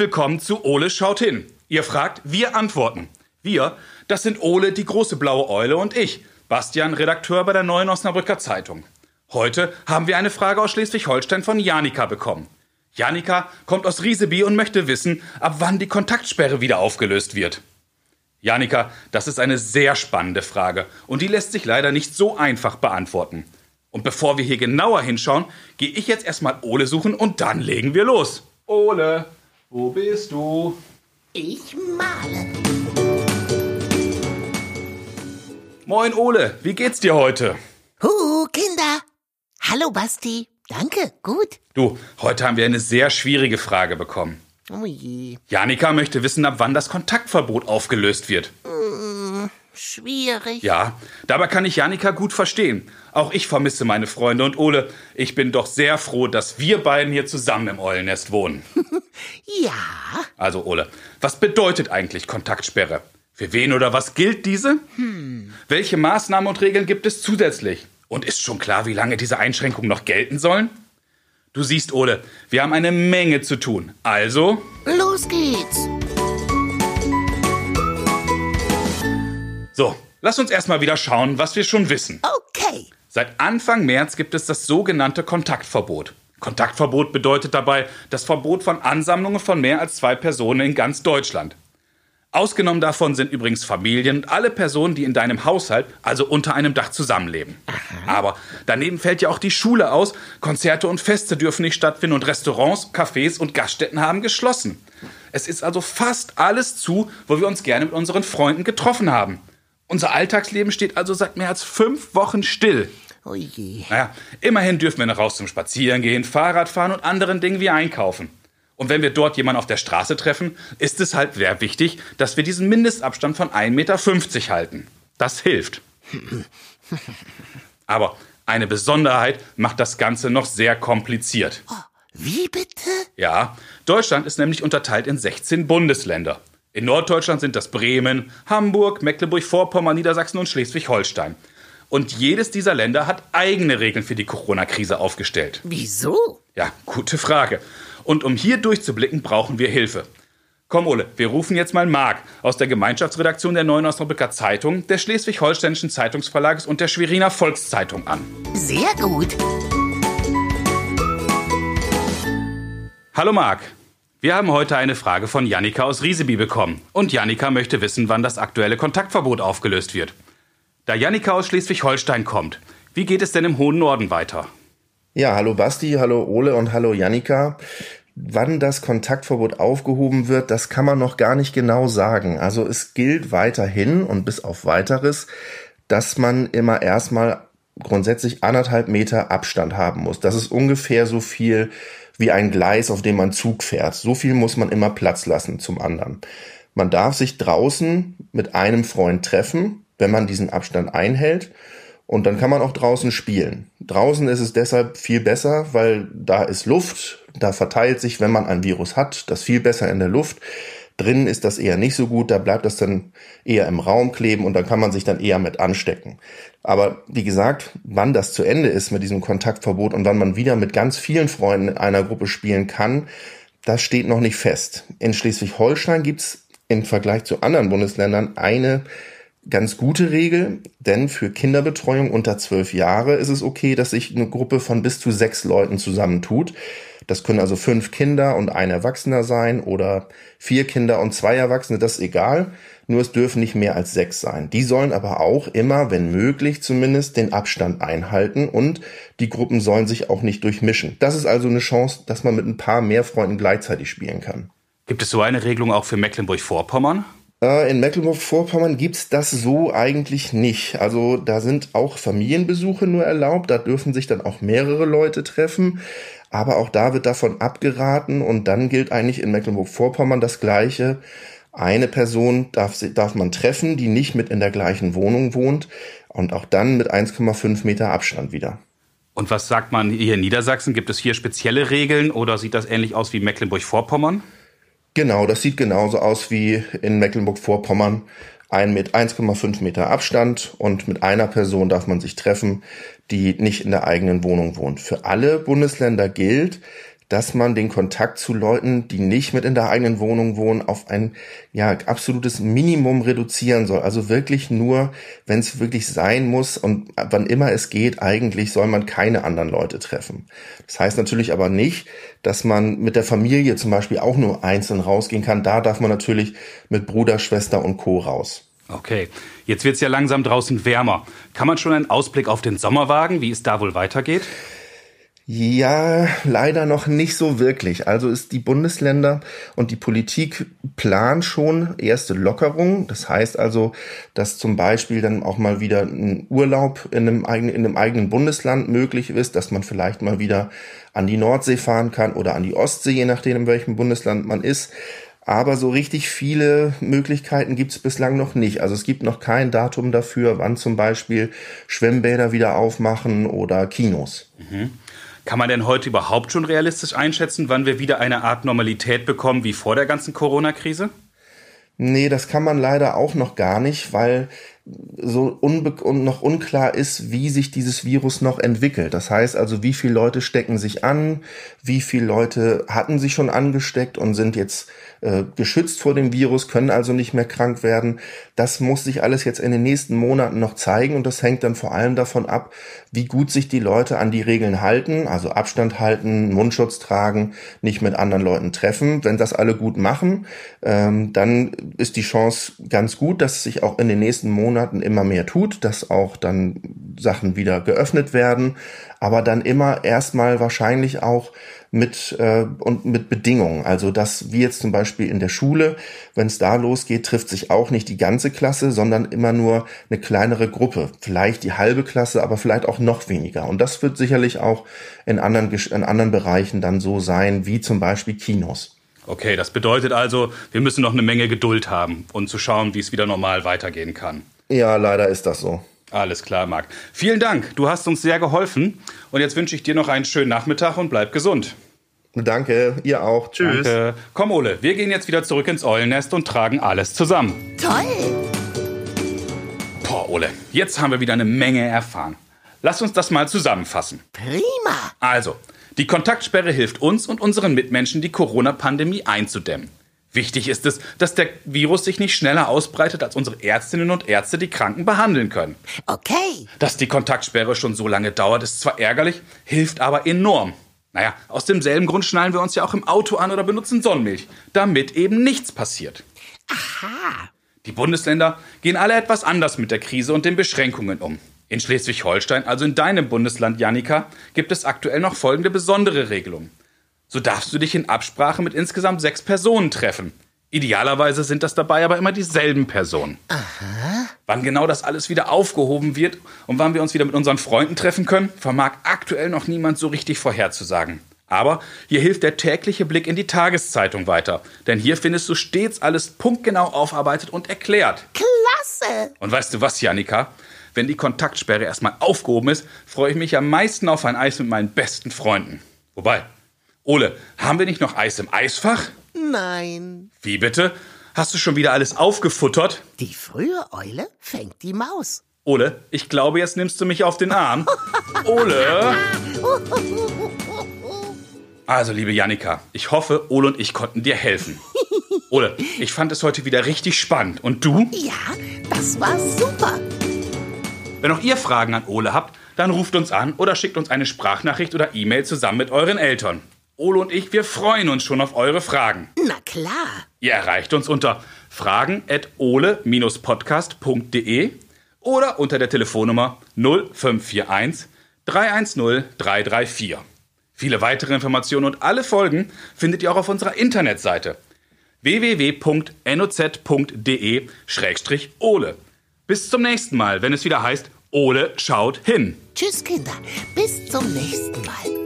Willkommen zu Ole schaut hin. Ihr fragt, wir antworten. Wir, das sind Ole, die große blaue Eule und ich, Bastian, Redakteur bei der Neuen Osnabrücker Zeitung. Heute haben wir eine Frage aus Schleswig-Holstein von Janika bekommen. Janika kommt aus Rieseby und möchte wissen, ab wann die Kontaktsperre wieder aufgelöst wird. Janika, das ist eine sehr spannende Frage und die lässt sich leider nicht so einfach beantworten. Und bevor wir hier genauer hinschauen, gehe ich jetzt erstmal Ole suchen und dann legen wir los. Ole, wo bist du? Ich male. Moin Ole, wie geht's dir heute? Huhu, Kinder. Hallo, Basti. Danke, gut. Du, heute haben wir eine sehr schwierige Frage bekommen. Oh je. Janika möchte wissen, ab wann das Kontaktverbot aufgelöst wird. Schwierig. Ja, dabei kann ich Janika gut verstehen. Auch ich vermisse meine Freunde und Ole, ich bin doch sehr froh, dass wir beiden hier zusammen im Eulennest wohnen. Ja. Also Ole, was bedeutet eigentlich Kontaktsperre? Für wen oder was gilt diese? Welche Maßnahmen und Regeln gibt es zusätzlich? Und ist schon klar, wie lange diese Einschränkungen noch gelten sollen? Du siehst, Ole, wir haben eine Menge zu tun. Also, Los geht's. so, lass uns erstmal wieder schauen, was wir schon wissen. Okay. Seit Anfang März gibt es das sogenannte Kontaktverbot. Kontaktverbot bedeutet dabei das Verbot von Ansammlungen von mehr als zwei Personen in ganz Deutschland. Ausgenommen davon sind übrigens Familien und alle Personen, die in deinem Haushalt, also unter einem Dach zusammenleben. Aber daneben fällt ja auch die Schule aus, Konzerte und Feste dürfen nicht stattfinden und Restaurants, Cafés und Gaststätten haben geschlossen. Es ist also fast alles zu, wo wir uns gerne mit unseren Freunden getroffen haben. Unser Alltagsleben steht also seit mehr als fünf Wochen still. Oh je. Naja, immerhin dürfen wir noch raus zum Spazierengehen, Fahrrad fahren und anderen Dingen wie einkaufen. Und wenn wir dort jemanden auf der Straße treffen, ist es halt sehr wichtig, dass wir diesen Mindestabstand von 1,50 Meter halten. Das hilft. Aber eine Besonderheit macht das Ganze noch sehr kompliziert. Wie bitte? Ja, Deutschland ist nämlich unterteilt in 16 Bundesländer. In Norddeutschland sind das Bremen, Hamburg, Mecklenburg-Vorpommern, Niedersachsen und Schleswig-Holstein. Und jedes dieser Länder hat eigene Regeln für die Corona-Krise aufgestellt. Wieso? Ja, gute Frage. Und um hier durchzublicken, brauchen wir Hilfe. Komm, Ole, wir rufen jetzt mal Marc aus der Gemeinschaftsredaktion der Neuen Osnabrücker Zeitung, des Schleswig-Holsteinischen Zeitungsverlages und der Schweriner Volkszeitung an. Sehr gut. Hallo Marc. Wir haben heute eine Frage von Jannika aus Rieseby bekommen. Und Jannika möchte wissen, wann das aktuelle Kontaktverbot aufgelöst wird. Da Jannika aus Schleswig-Holstein kommt, wie geht es denn im hohen Norden weiter? Ja, hallo Basti, hallo Ole und hallo Jannika. Wann das Kontaktverbot aufgehoben wird, das kann man noch gar nicht genau sagen. Also es gilt weiterhin und bis auf weiteres, dass man immer erstmal grundsätzlich anderthalb Meter Abstand haben muss. Das ist ungefähr so viel wie ein Gleis, auf dem man Zug fährt. So viel muss man immer Platz lassen zum anderen. Man darf sich draußen mit einem Freund treffen, wenn man diesen Abstand einhält. Und dann kann man auch draußen spielen. Draußen ist es deshalb viel besser, weil da ist Luft, da verteilt sich, wenn man ein Virus hat, das viel besser in der Luft. Drinnen ist das eher nicht so gut, da bleibt das dann eher im Raum kleben und dann kann man sich dann eher mit anstecken. Aber wie gesagt, wann das zu Ende ist mit diesem Kontaktverbot und wann man wieder mit ganz vielen Freunden in einer Gruppe spielen kann, das steht noch nicht fest. In Schleswig-Holstein gibt's im Vergleich zu anderen Bundesländern eine ganz gute Regel, denn für Kinderbetreuung unter zwölf Jahre ist es okay, dass sich eine Gruppe von bis zu sechs Leuten zusammentut. Das können also fünf Kinder und ein Erwachsener sein oder vier Kinder und zwei Erwachsene, das ist egal. Nur es dürfen nicht mehr als sechs sein. Die sollen aber auch immer, wenn möglich zumindest, den Abstand einhalten und die Gruppen sollen sich auch nicht durchmischen. Das ist also eine Chance, dass man mit ein paar mehr Freunden gleichzeitig spielen kann. Gibt es so eine Regelung auch für Mecklenburg-Vorpommern? Äh, In Mecklenburg-Vorpommern gibt's das so eigentlich nicht. Also da sind auch Familienbesuche nur erlaubt, da dürfen sich dann auch mehrere Leute treffen, aber auch da wird davon abgeraten und dann gilt eigentlich in Mecklenburg-Vorpommern das Gleiche. Eine Person darf, darf man treffen, die nicht mit in der gleichen Wohnung wohnt und auch dann mit 1,5 Meter Abstand wieder. Und was sagt man hier in Niedersachsen? Gibt es hier spezielle Regeln oder sieht das ähnlich aus wie Mecklenburg-Vorpommern? Genau, das sieht genauso aus wie in Mecklenburg-Vorpommern. Ein mit 1,5 Meter Abstand und mit einer Person darf man sich treffen, die nicht in der eigenen Wohnung wohnt. Für alle Bundesländer gilt, dass man den Kontakt zu Leuten, die nicht mit in der eigenen Wohnung wohnen, auf ein ja absolutes Minimum reduzieren soll. Also wirklich nur, wenn es wirklich sein muss und wann immer es geht, eigentlich soll man keine anderen Leute treffen. Das heißt natürlich aber nicht, dass man mit der Familie zum Beispiel auch nur einzeln rausgehen kann. Da darf man natürlich mit Bruder, Schwester und Co. raus. Okay, jetzt wird es ja langsam draußen wärmer. Kann man schon einen Ausblick auf den Sommer wagen, wie es da wohl weitergeht? Ja, leider noch nicht so wirklich. Also ist die Bundesländer und die Politik planen schon erste Lockerungen. Das heißt also, dass zum Beispiel dann auch mal wieder ein Urlaub in einem, eigenen, in einem eigenen Bundesland möglich ist, dass man vielleicht mal wieder an die Nordsee fahren kann oder an die Ostsee, je nachdem, in welchem Bundesland man ist. Aber so richtig viele Möglichkeiten gibt es bislang noch nicht. Also es gibt noch kein Datum dafür, wann zum Beispiel Schwimmbäder wieder aufmachen oder Kinos. Mhm. Kann man denn heute überhaupt schon realistisch einschätzen, wann wir wieder eine Art Normalität bekommen wie vor der ganzen Corona-Krise? Nee, das kann man leider auch noch gar nicht, weil so unbe und noch unklar ist, wie sich dieses Virus noch entwickelt. Das heißt also, wie viele Leute stecken sich an, wie viele Leute hatten sich schon angesteckt und sind jetzt äh, geschützt vor dem Virus, können also nicht mehr krank werden. Das muss sich alles jetzt in den nächsten Monaten noch zeigen und das hängt dann vor allem davon ab, wie gut sich die Leute an die Regeln halten, also Abstand halten, Mundschutz tragen, nicht mit anderen Leuten treffen. Wenn das alle gut machen, ähm, dann ist die Chance ganz gut, dass sich auch in den nächsten Monaten immer mehr tut, dass auch dann Sachen wieder geöffnet werden, aber dann immer erstmal wahrscheinlich auch mit äh, und mit Bedingungen. Also dass wie jetzt zum Beispiel in der Schule, wenn es da losgeht, trifft sich auch nicht die ganze Klasse, sondern immer nur eine kleinere Gruppe. Vielleicht die halbe Klasse, aber vielleicht auch noch weniger. Und das wird sicherlich auch in anderen in anderen Bereichen dann so sein, wie zum Beispiel Kinos. Okay, das bedeutet also, wir müssen noch eine Menge Geduld haben und zu schauen, wie es wieder normal weitergehen kann. Ja, leider ist das so. Alles klar, Marc. Vielen Dank. Du hast uns sehr geholfen. Und jetzt wünsche ich dir noch einen schönen Nachmittag und bleib gesund. Danke, ihr auch. Tschüss. Danke. Komm, Ole, wir gehen jetzt wieder zurück ins Eulennest und tragen alles zusammen. Toll! Boah, Ole, jetzt haben wir wieder eine Menge erfahren. Lass uns das mal zusammenfassen. Prima! Also, die Kontaktsperre hilft uns und unseren Mitmenschen, die Corona-Pandemie einzudämmen. Wichtig ist es, dass der Virus sich nicht schneller ausbreitet, als unsere Ärztinnen und Ärzte die Kranken behandeln können. Okay. Dass die Kontaktsperre schon so lange dauert, ist zwar ärgerlich, hilft aber enorm. Naja, aus demselben Grund schnallen wir uns ja auch im Auto an oder benutzen Sonnenmilch, damit eben nichts passiert. Aha. Die Bundesländer gehen alle etwas anders mit der Krise und den Beschränkungen um. In Schleswig-Holstein, also in deinem Bundesland, Janika, gibt es aktuell noch folgende besondere Regelung so darfst du dich in Absprache mit insgesamt sechs Personen treffen. Idealerweise sind das dabei aber immer dieselben Personen. Aha. Wann genau das alles wieder aufgehoben wird und wann wir uns wieder mit unseren Freunden treffen können, vermag aktuell noch niemand so richtig vorherzusagen. Aber hier hilft der tägliche Blick in die Tageszeitung weiter, denn hier findest du stets alles punktgenau aufarbeitet und erklärt. Klasse! Und weißt du was, Janika? Wenn die Kontaktsperre erstmal aufgehoben ist, freue ich mich am meisten auf ein Eis mit meinen besten Freunden. Wobei, Ole, haben wir nicht noch Eis im Eisfach? Nein. Wie bitte? Hast du schon wieder alles aufgefuttert? Die frühe Eule fängt die Maus. Ole, ich glaube, jetzt nimmst du mich auf den Arm. Ole! Also, liebe Jannika, ich hoffe, Ole und ich konnten dir helfen. Ole, ich fand es heute wieder richtig spannend. Und du? Ja, das war super. Wenn auch ihr Fragen an Ole habt, dann ruft uns an oder schickt uns eine Sprachnachricht oder E-Mail zusammen mit euren Eltern. Ole und ich, wir freuen uns schon auf eure Fragen. Na klar. Ihr erreicht uns unter fragen.ole-podcast.de oder unter der Telefonnummer 0541 310 334. Viele weitere Informationen und alle Folgen findet ihr auch auf unserer Internetseite www.noz.de-ole. Bis zum nächsten Mal, wenn es wieder heißt, Ole schaut hin. Tschüss, Kinder. Bis zum nächsten Mal.